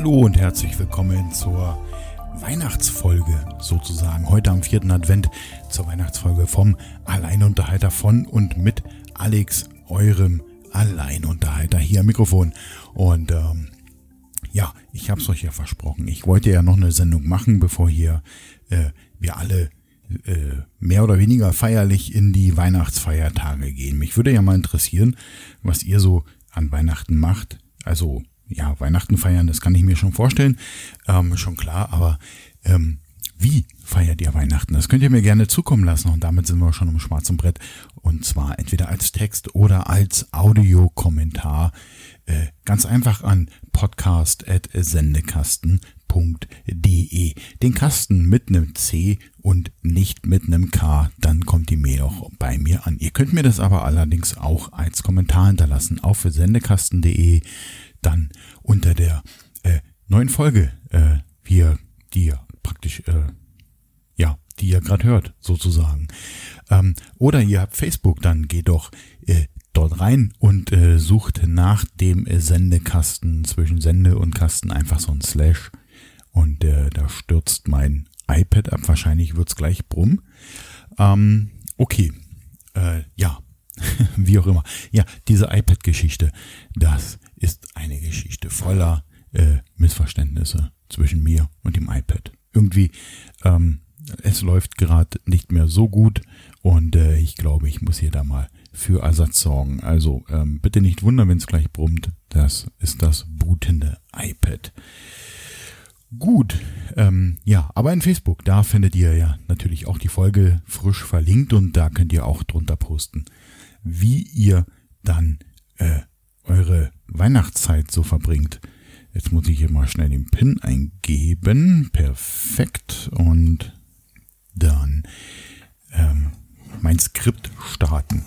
Hallo und herzlich willkommen zur Weihnachtsfolge sozusagen. Heute am vierten Advent zur Weihnachtsfolge vom Alleinunterhalter von und mit Alex, eurem Alleinunterhalter hier am Mikrofon. Und ähm, ja, ich habe es euch ja versprochen. Ich wollte ja noch eine Sendung machen, bevor hier äh, wir alle äh, mehr oder weniger feierlich in die Weihnachtsfeiertage gehen. Mich würde ja mal interessieren, was ihr so an Weihnachten macht. Also ja, Weihnachten feiern, das kann ich mir schon vorstellen, ähm, schon klar, aber ähm, wie feiert ihr Weihnachten? Das könnt ihr mir gerne zukommen lassen und damit sind wir schon im schwarzen Brett und zwar entweder als Text oder als Audiokommentar. Äh, ganz einfach an podcast.sendekasten.de. Den Kasten mit einem C und nicht mit einem K, dann kommt die Mail auch bei mir an. Ihr könnt mir das aber allerdings auch als Kommentar hinterlassen auf sendekasten.de dann unter der äh, neuen Folge, äh, wie ihr, die ihr praktisch, äh, ja, die ihr gerade hört, sozusagen. Ähm, oder ihr habt Facebook, dann geht doch äh, dort rein und äh, sucht nach dem Sendekasten zwischen Sende und Kasten einfach so ein Slash und äh, da stürzt mein iPad ab. Wahrscheinlich wird's gleich brumm. Ähm, okay, äh, ja, wie auch immer. Ja, diese iPad-Geschichte, das ist eine Geschichte voller äh, Missverständnisse zwischen mir und dem iPad. Irgendwie, ähm, es läuft gerade nicht mehr so gut und äh, ich glaube, ich muss hier da mal für Ersatz sorgen. Also ähm, bitte nicht wundern, wenn es gleich brummt. Das ist das bootende iPad. Gut, ähm, ja, aber in Facebook, da findet ihr ja natürlich auch die Folge frisch verlinkt und da könnt ihr auch drunter posten, wie ihr dann äh, eure Weihnachtszeit so verbringt. Jetzt muss ich hier mal schnell den PIN eingeben. Perfekt. Und dann ähm, mein Skript starten.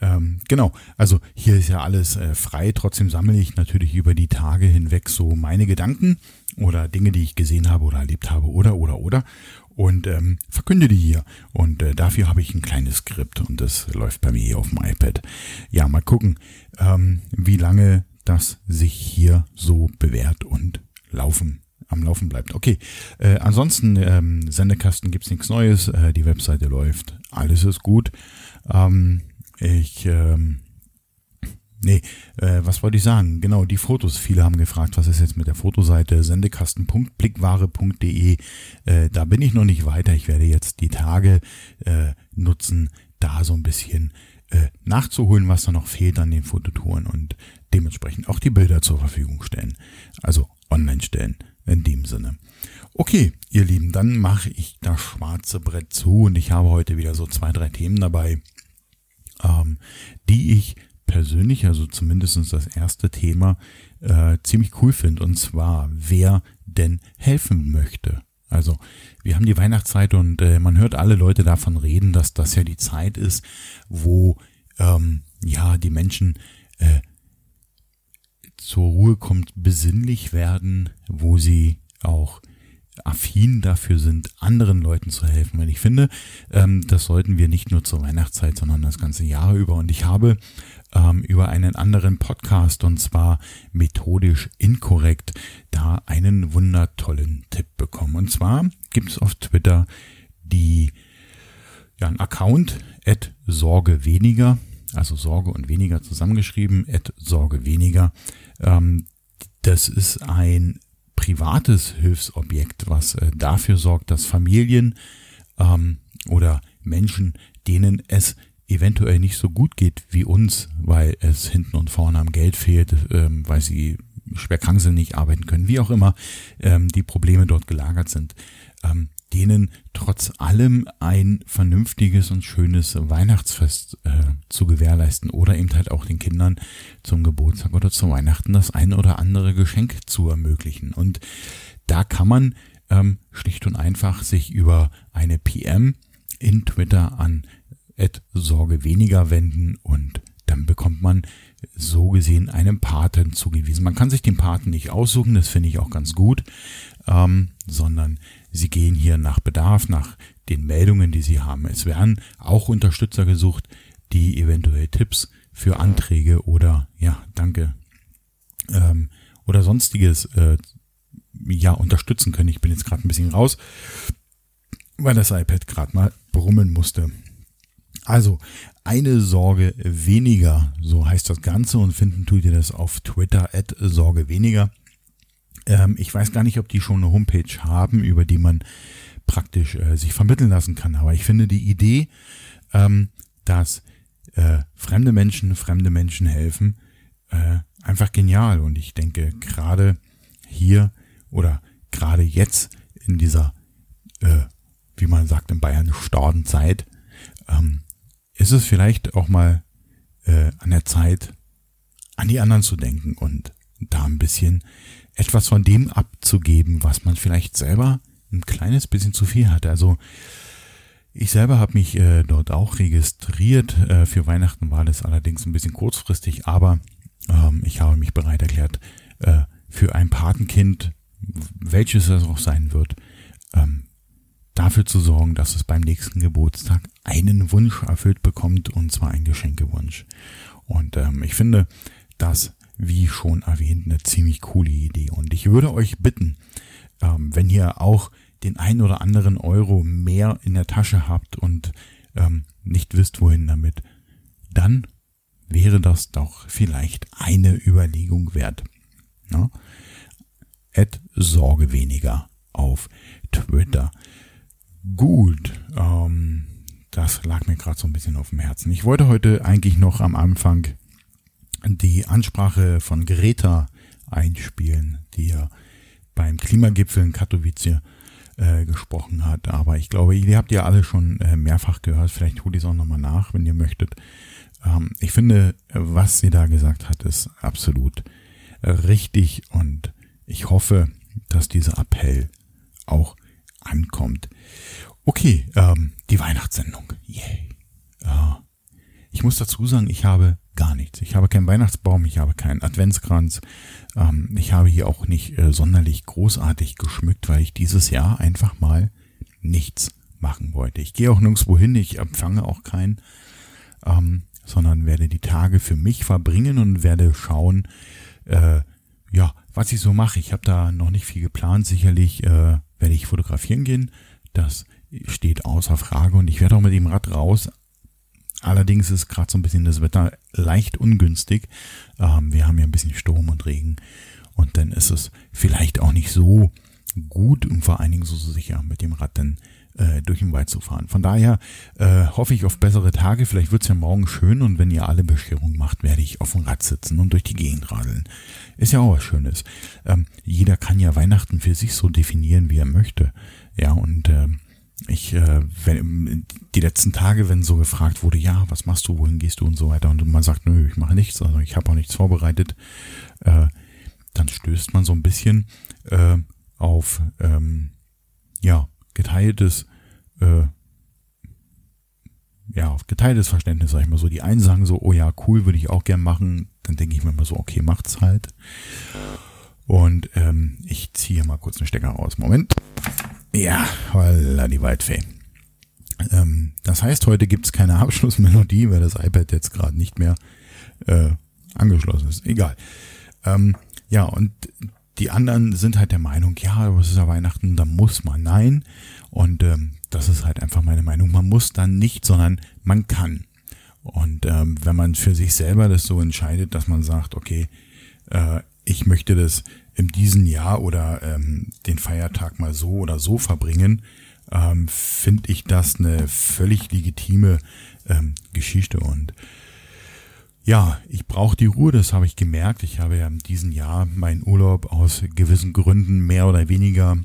Ähm, genau, also hier ist ja alles äh, frei. Trotzdem sammle ich natürlich über die Tage hinweg so meine Gedanken oder Dinge, die ich gesehen habe oder erlebt habe oder oder oder und ähm, verkünde die hier. Und äh, dafür habe ich ein kleines Skript und das läuft bei mir hier auf dem iPad. Ja, mal gucken, ähm, wie lange das sich hier so bewährt und laufen am Laufen bleibt. Okay, äh, ansonsten ähm, Sendekasten gibt's nichts Neues, äh, die Webseite läuft, alles ist gut. Ähm, ich ähm, Nee, äh, was wollte ich sagen? Genau, die Fotos. Viele haben gefragt, was ist jetzt mit der Fotoseite sendekasten.blickware.de. Äh, da bin ich noch nicht weiter. Ich werde jetzt die Tage äh, nutzen, da so ein bisschen äh, nachzuholen, was da noch fehlt an den Fototouren und dementsprechend auch die Bilder zur Verfügung stellen. Also online stellen in dem Sinne. Okay, ihr Lieben, dann mache ich das schwarze Brett zu und ich habe heute wieder so zwei, drei Themen dabei, ähm, die ich persönlich, also zumindestens das erste Thema, äh, ziemlich cool finde. Und zwar, wer denn helfen möchte. Also wir haben die Weihnachtszeit und äh, man hört alle Leute davon reden, dass das ja die Zeit ist, wo ähm, ja die Menschen äh, zur Ruhe kommt, besinnlich werden, wo sie auch affin dafür sind, anderen Leuten zu helfen. Weil ich finde, ähm, das sollten wir nicht nur zur Weihnachtszeit, sondern das ganze Jahr über. Und ich habe ähm, über einen anderen Podcast und zwar methodisch inkorrekt da einen wundertollen Tipp bekommen. Und zwar gibt es auf Twitter die ja, ein Account at Sorge weniger, also Sorge und weniger zusammengeschrieben, at Sorge weniger. Ähm, das ist ein privates Hilfsobjekt, was äh, dafür sorgt, dass Familien ähm, oder Menschen, denen es eventuell nicht so gut geht wie uns, weil es hinten und vorne am Geld fehlt, ähm, weil sie schwer krank sind, nicht arbeiten können, wie auch immer ähm, die Probleme dort gelagert sind, ähm, denen trotz allem ein vernünftiges und schönes Weihnachtsfest äh, zu gewährleisten oder eben halt auch den Kindern zum Geburtstag oder zu Weihnachten das ein oder andere Geschenk zu ermöglichen. Und da kann man ähm, schlicht und einfach sich über eine PM in Twitter an Sorge weniger wenden und dann bekommt man so gesehen einem Paten zugewiesen. Man kann sich den Paten nicht aussuchen, das finde ich auch ganz gut, ähm, sondern sie gehen hier nach Bedarf, nach den Meldungen, die sie haben. Es werden auch Unterstützer gesucht, die eventuell Tipps für Anträge oder ja, danke ähm, oder sonstiges äh, ja unterstützen können. Ich bin jetzt gerade ein bisschen raus, weil das iPad gerade mal brummen musste. Also, eine Sorge weniger, so heißt das Ganze und finden tut ihr das auf Twitter at Sorge weniger. Ähm, ich weiß gar nicht, ob die schon eine Homepage haben, über die man praktisch äh, sich vermitteln lassen kann. Aber ich finde die Idee, ähm, dass äh, fremde Menschen fremde Menschen helfen, äh, einfach genial. Und ich denke, gerade hier oder gerade jetzt in dieser, äh, wie man sagt in Bayern, Stordenzeit, ähm, ist es vielleicht auch mal äh, an der Zeit, an die anderen zu denken und da ein bisschen etwas von dem abzugeben, was man vielleicht selber ein kleines bisschen zu viel hat. Also ich selber habe mich äh, dort auch registriert. Äh, für Weihnachten war das allerdings ein bisschen kurzfristig, aber ähm, ich habe mich bereit erklärt, äh, für ein Patenkind, welches es auch sein wird, ähm, dafür zu sorgen, dass es beim nächsten Geburtstag einen Wunsch erfüllt bekommt, und zwar einen Geschenkewunsch. Und ähm, ich finde das, wie schon erwähnt, eine ziemlich coole Idee. Und ich würde euch bitten, ähm, wenn ihr auch den ein oder anderen Euro mehr in der Tasche habt und ähm, nicht wisst, wohin damit, dann wäre das doch vielleicht eine Überlegung wert. Ja? Ad Sorge weniger auf Twitter. Gut, ähm, das lag mir gerade so ein bisschen auf dem Herzen. Ich wollte heute eigentlich noch am Anfang die Ansprache von Greta einspielen, die ja beim Klimagipfel in Katowice äh, gesprochen hat. Aber ich glaube, ihr habt ja alle schon äh, mehrfach gehört. Vielleicht holt ihr es auch nochmal nach, wenn ihr möchtet. Ähm, ich finde, was sie da gesagt hat, ist absolut äh, richtig und ich hoffe, dass dieser Appell auch ankommt. Okay, ähm, die Weihnachtssendung. Yay. Ja. Ich muss dazu sagen, ich habe gar nichts. Ich habe keinen Weihnachtsbaum, ich habe keinen Adventskranz. Ähm, ich habe hier auch nicht äh, sonderlich großartig geschmückt, weil ich dieses Jahr einfach mal nichts machen wollte. Ich gehe auch nirgendwo hin, ich empfange auch keinen. Ähm, sondern werde die Tage für mich verbringen und werde schauen, äh, ja, was ich so mache. Ich habe da noch nicht viel geplant. Sicherlich äh, werde ich fotografieren gehen. Das steht außer Frage und ich werde auch mit dem Rad raus. Allerdings ist gerade so ein bisschen das Wetter leicht ungünstig. Ähm, wir haben ja ein bisschen Sturm und Regen und dann ist es vielleicht auch nicht so gut und vor allen Dingen so sicher mit dem Rad dann äh, durch den Wald zu fahren. Von daher äh, hoffe ich auf bessere Tage. Vielleicht wird es ja morgen schön und wenn ihr alle Bescherung macht, werde ich auf dem Rad sitzen und durch die Gegend radeln. Ist ja auch was Schönes. Ähm, jeder kann ja Weihnachten für sich so definieren, wie er möchte. Ja, und äh, ich, äh, wenn, die letzten Tage, wenn so gefragt wurde, ja, was machst du, wohin gehst du und so weiter, und man sagt, nö, ich mache nichts, also ich habe auch nichts vorbereitet, äh, dann stößt man so ein bisschen äh, auf ähm, ja geteiltes, äh, ja, geteiltes Verständnis, sag ich mal so. Die einen sagen so, oh ja, cool, würde ich auch gern machen. Dann denke ich mir immer so, okay, macht's halt. Und ähm, ich ziehe mal kurz einen Stecker raus. Moment. Ja, holla die Waldfee. Ähm, das heißt, heute gibt's keine Abschlussmelodie, weil das iPad jetzt gerade nicht mehr äh, angeschlossen ist. Egal. Ähm, ja, und die anderen sind halt der Meinung, ja, es ist ja Weihnachten, da muss man. Nein. Und ähm, das ist halt einfach meine Meinung. Man muss dann nicht, sondern man kann. Und ähm, wenn man für sich selber das so entscheidet, dass man sagt, okay, äh, ich möchte das in diesem Jahr oder ähm, den Feiertag mal so oder so verbringen, ähm, finde ich das eine völlig legitime ähm, Geschichte. Und ja, ich brauche die Ruhe, das habe ich gemerkt. Ich habe ja in diesem Jahr meinen Urlaub aus gewissen Gründen mehr oder weniger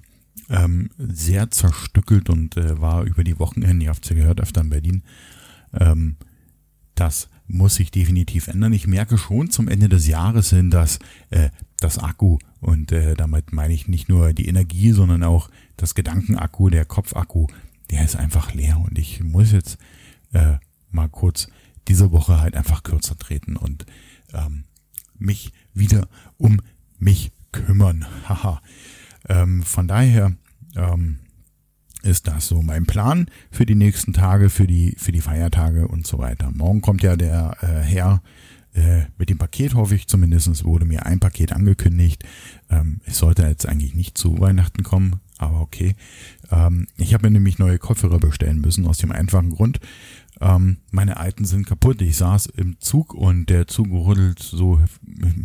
ähm, sehr zerstückelt und äh, war über die Wochenende, ihr habt es ja gehört, öfter in Berlin. Ähm, das muss sich definitiv ändern. Ich merke schon zum Ende des Jahres hin, dass äh, das Akku, und äh, damit meine ich nicht nur die Energie, sondern auch das Gedankenakku, der Kopfakku, der ist einfach leer. Und ich muss jetzt äh, mal kurz diese Woche halt einfach kürzer treten und ähm, mich wieder um mich kümmern. Haha. ähm, von daher ähm, ist das so mein Plan für die nächsten Tage, für die, für die Feiertage und so weiter. Morgen kommt ja der äh, Herr Äh, mit dem Paket hoffe ich zumindest, wurde mir ein Paket angekündigt. Ähm, es sollte jetzt eigentlich nicht zu Weihnachten kommen, aber okay. Ähm, ich habe mir nämlich neue Kopfhörer bestellen müssen, aus dem einfachen Grund. Ähm, meine alten sind kaputt. Ich saß im Zug und der Zug rüttelt so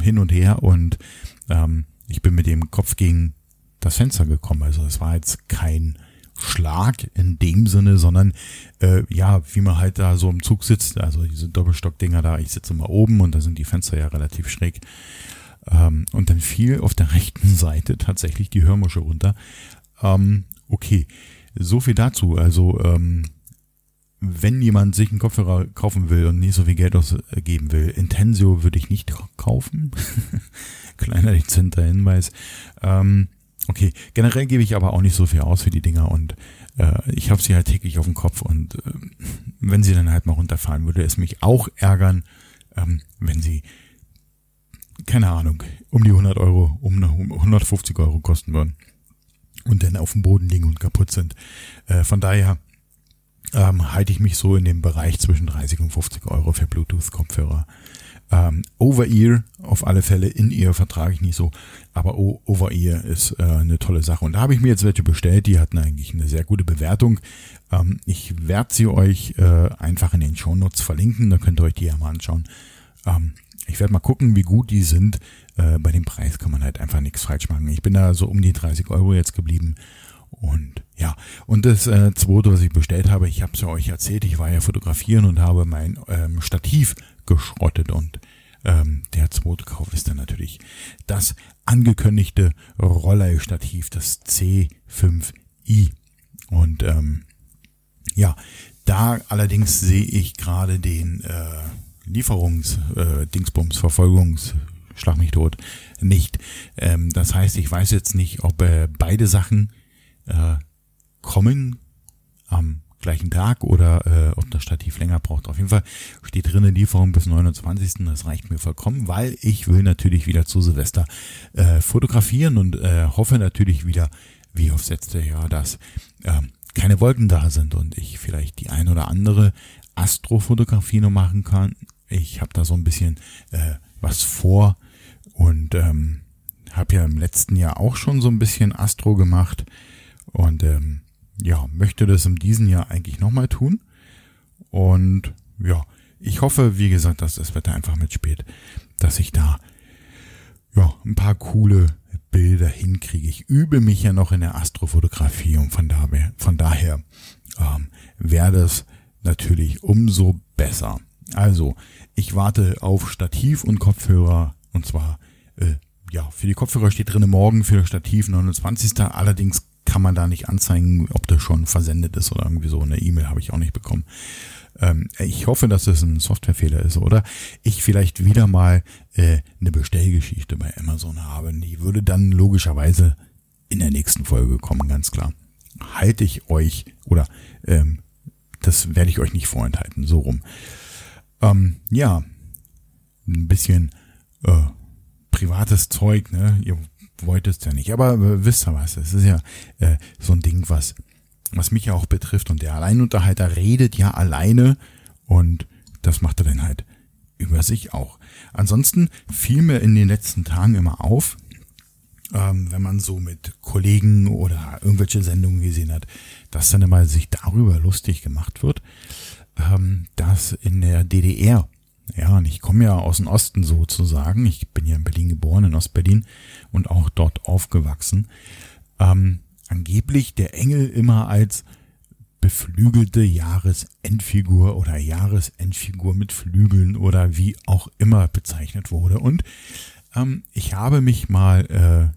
hin und her und ähm, ich bin mit dem Kopf gegen das Fenster gekommen. Also es war jetzt kein Schlag in dem Sinne, sondern äh, ja, wie man halt da so im Zug sitzt, also diese Doppelstockdinger da, ich sitze immer oben und da sind die Fenster ja relativ schräg. Ähm, und dann fiel auf der rechten Seite tatsächlich die Hörmusche runter. Ähm, okay, so viel dazu. Also ähm, wenn jemand sich einen Kopfhörer kaufen will und nicht so viel Geld ausgeben will, Intensio würde ich nicht kaufen. Kleiner dezenter Hinweis. Ähm, okay, generell gebe ich aber auch nicht so viel aus für die Dinger und äh, ich habe sie halt täglich auf dem Kopf und äh, wenn sie dann halt mal runterfahren, würde es mich auch ärgern, ähm, wenn sie, keine Ahnung, um die 100 Euro, um 150 Euro kosten würden und dann auf dem Boden liegen und kaputt sind. Äh, von daher ähm, halte ich mich so in dem Bereich zwischen 30 und 50 Euro für Bluetooth-Kopfhörer. Ähm, Over-Ear auf alle Fälle, In-Ear vertrage ich nicht so, aber Over-Ear ist äh, eine tolle Sache. Und da habe ich mir jetzt welche bestellt, die hatten eigentlich eine sehr gute Bewertung. Ähm, ich werde sie euch äh, einfach in den Shownotes verlinken, da könnt ihr euch die ja mal anschauen. Ähm, ich werde mal gucken, wie gut die sind. Äh, bei dem Preis kann man halt einfach nichts falsch machen. Ich bin da so um die 30 Euro jetzt geblieben und ja, und das äh, zweite, was ich bestellt habe, ich habe es ja euch erzählt, ich war ja fotografieren und habe mein ähm, Stativ geschrottet und ähm, der zweite Kauf ist dann natürlich das angekündigte Roller-Stativ, das C5i. Und ähm, ja, da allerdings sehe ich gerade den äh, Lieferungs, äh, Dingsbums, Verfolgungs, Schlag mich tot, nicht. Ähm, das heißt, ich weiß jetzt nicht, ob äh, beide Sachen äh, kommen am gleichen Tag oder äh, ob das Stativ länger braucht. Auf jeden Fall steht drin Lieferung bis 29. Das reicht mir vollkommen, weil ich will natürlich wieder zu Silvester äh, fotografieren und äh, hoffe natürlich wieder, wie aufs letzte Jahr, dass äh, keine Wolken da sind und ich vielleicht die ein oder andere Astrofotografie noch machen kann. Ich habe da so ein bisschen äh, was vor und ähm, habe ja im letzten Jahr auch schon so ein bisschen Astro gemacht. Und ähm, ja, möchte das in diesem Jahr eigentlich nochmal tun. Und ja, ich hoffe, wie gesagt, dass das Wetter einfach mitspielt, dass ich da ja ein paar coole Bilder hinkriege. Ich übe mich ja noch in der Astrofotografie und von daher, von daher ähm, wäre das natürlich umso besser. Also, ich warte auf Stativ und Kopfhörer und zwar äh, ja, für die Kopfhörer steht drin morgen für Stativ 29. Allerdings kann man da nicht anzeigen, ob das schon versendet ist oder irgendwie so. Eine E-Mail habe ich auch nicht bekommen. Ähm, ich hoffe, dass das ein Softwarefehler ist oder ich vielleicht wieder mal äh, eine Bestellgeschichte bei Amazon habe. Die würde dann logischerweise in der nächsten Folge kommen, ganz klar. Halte ich euch oder ähm, das werde ich euch nicht vorenthalten, so rum. Ähm, ja, ein bisschen äh, privates Zeug, ne? Ihr wolltest ja nicht. Aber äh, wisst ihr was, es ist ja äh, so ein Ding, was, was mich ja auch betrifft. Und der Alleinunterhalter redet ja alleine und das macht er dann halt über sich auch. Ansonsten fiel mir in den letzten Tagen immer auf, ähm, wenn man so mit Kollegen oder irgendwelche Sendungen gesehen hat, dass dann immer sich darüber lustig gemacht wird, ähm, dass in der DDR ja, und ich komme ja aus dem Osten sozusagen. Ich bin ja in Berlin geboren, in Ostberlin und auch dort aufgewachsen. Ähm, angeblich der Engel immer als beflügelte Jahresendfigur oder Jahresendfigur mit Flügeln oder wie auch immer bezeichnet wurde. Und ähm, ich habe mich mal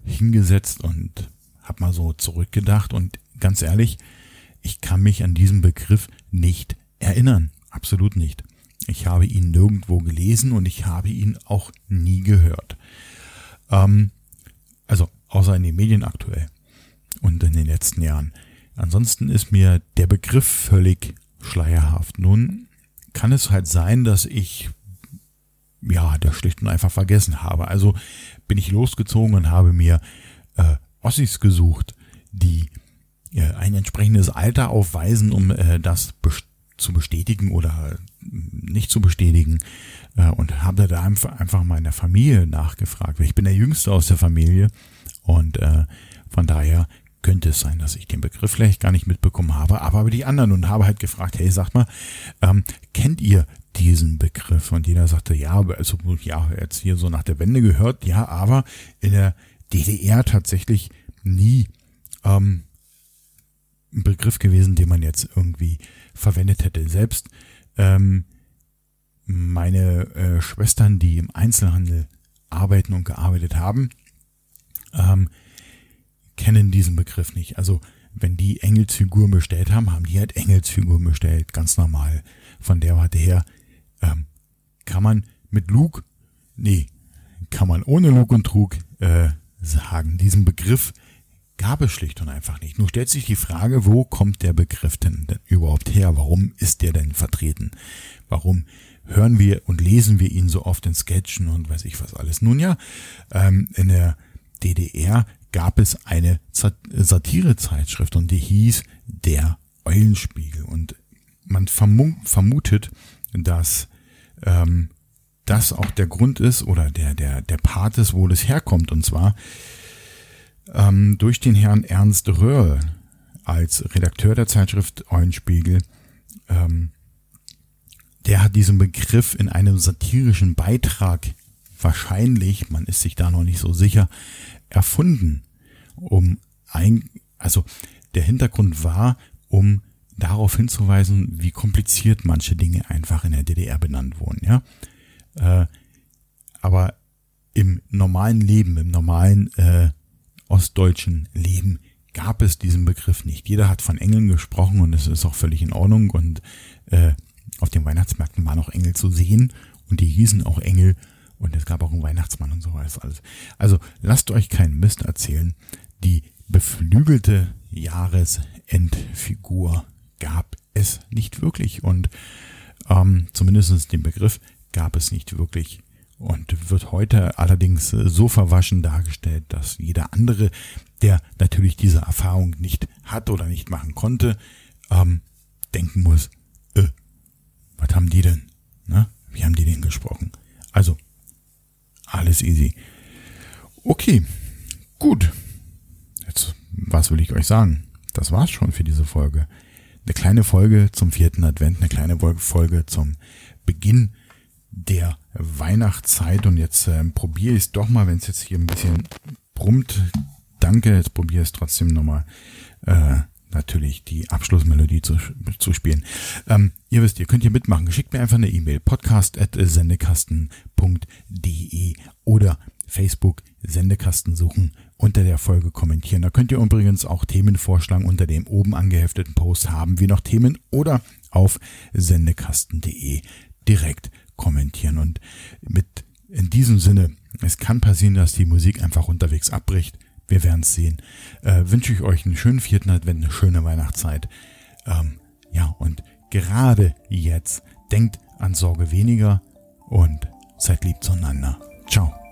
äh, hingesetzt und habe mal so zurückgedacht und ganz ehrlich, ich kann mich an diesen Begriff nicht erinnern. Absolut nicht. Ich habe ihn nirgendwo gelesen und ich habe ihn auch nie gehört. Ähm, also außer in den Medien aktuell und in den letzten Jahren. Ansonsten ist mir der Begriff völlig schleierhaft. Nun kann es halt sein, dass ich ja, der schlicht und einfach vergessen habe. Also bin ich losgezogen und habe mir äh, Ossis gesucht, die äh, ein entsprechendes Alter aufweisen, um äh, das zu bestätigen oder nicht zu bestätigen äh, und habe da einfach, mal in der Familie nachgefragt. Ich bin der Jüngste aus der Familie und äh, von daher könnte es sein, dass ich den Begriff vielleicht gar nicht mitbekommen habe, aber über die anderen und habe halt gefragt, hey, sagt mal, ähm, kennt ihr diesen Begriff? Und jeder sagte, ja, also ja, jetzt hier so nach der Wende gehört, ja, aber in der DDR tatsächlich nie ähm, ein Begriff gewesen, den man jetzt irgendwie verwendet hätte. Selbst ähm, meine äh, Schwestern, die im Einzelhandel arbeiten und gearbeitet haben, ähm, kennen diesen Begriff nicht. Also wenn die Engelsfiguren bestellt haben, haben die halt Engelsfiguren bestellt, ganz normal. Von der Warte her ähm, kann man mit Luke, nee, kann man ohne Lug und Trug äh, sagen. Diesen Begriff gab es schlicht und einfach nicht. Nur stellt sich die Frage, wo kommt der Begriff denn, denn überhaupt her? Warum ist der denn vertreten? Warum hören wir und lesen wir ihn so oft in Sketchen und weiß ich was alles? Nun ja, ähm, in der DDR gab es eine Satirezeitschrift und die hieß Der Eulenspiegel. Und man vermutet, dass ähm, das auch der Grund ist oder der, der, der Part ist, wo das herkommt. Und zwar ähm, durch den Herrn Ernst Röhrl als Redakteur der Zeitschrift Eulenspiegel. Ähm, der hat diesen Begriff in einem satirischen Beitrag wahrscheinlich, man ist sich da noch nicht so sicher, erfunden, um ein, also der Hintergrund war, um darauf hinzuweisen, wie kompliziert manche Dinge einfach in der DDR benannt wurden, ja. Äh, aber im normalen Leben, im normalen äh, ostdeutschen Leben gab es diesen Begriff nicht. Jeder hat von Engeln gesprochen und es ist auch völlig in Ordnung und äh, auf den Weihnachtsmärkten waren auch Engel zu sehen und die hießen auch Engel und es gab auch einen Weihnachtsmann und so weiter. Also lasst euch keinen Mist erzählen. Die beflügelte Jahresendfigur gab es nicht wirklich und ähm, zumindest den Begriff gab es nicht wirklich und wird heute allerdings so verwaschen dargestellt, dass jeder andere, der natürlich diese Erfahrung nicht hat oder nicht machen konnte, ähm, denken muss, äh, was haben die denn? Ne? Wie haben die denn gesprochen? Also, alles easy. Okay, gut. Jetzt, was will ich euch sagen? Das war's schon für diese Folge. Eine kleine Folge zum vierten Advent, eine kleine Folge zum Beginn der Weihnachtszeit und jetzt äh, probiere ich es doch mal, wenn es jetzt hier ein bisschen brummt. Danke, jetzt probiere ich es trotzdem nochmal. Äh, natürlich die Abschlussmelodie zu, zu spielen. Ähm, ihr wisst, ihr könnt hier mitmachen. Schickt mir einfach eine E-Mail. podcast.sendekasten.de oder Facebook Sendekasten suchen, unter der Folge kommentieren. Da könnt ihr übrigens auch Themen vorschlagen unter dem oben angehefteten Post. Haben wir noch Themen oder auf sendekasten.de direkt kommentieren. Und mit in diesem Sinne, es kann passieren, dass die Musik einfach unterwegs abbricht. Wir werden es sehen. Äh, wünsche ich euch einen schönen vierten Advent, eine schöne Weihnachtszeit. Ähm, ja, und gerade jetzt denkt an Sorge weniger und seid lieb zueinander. Ciao.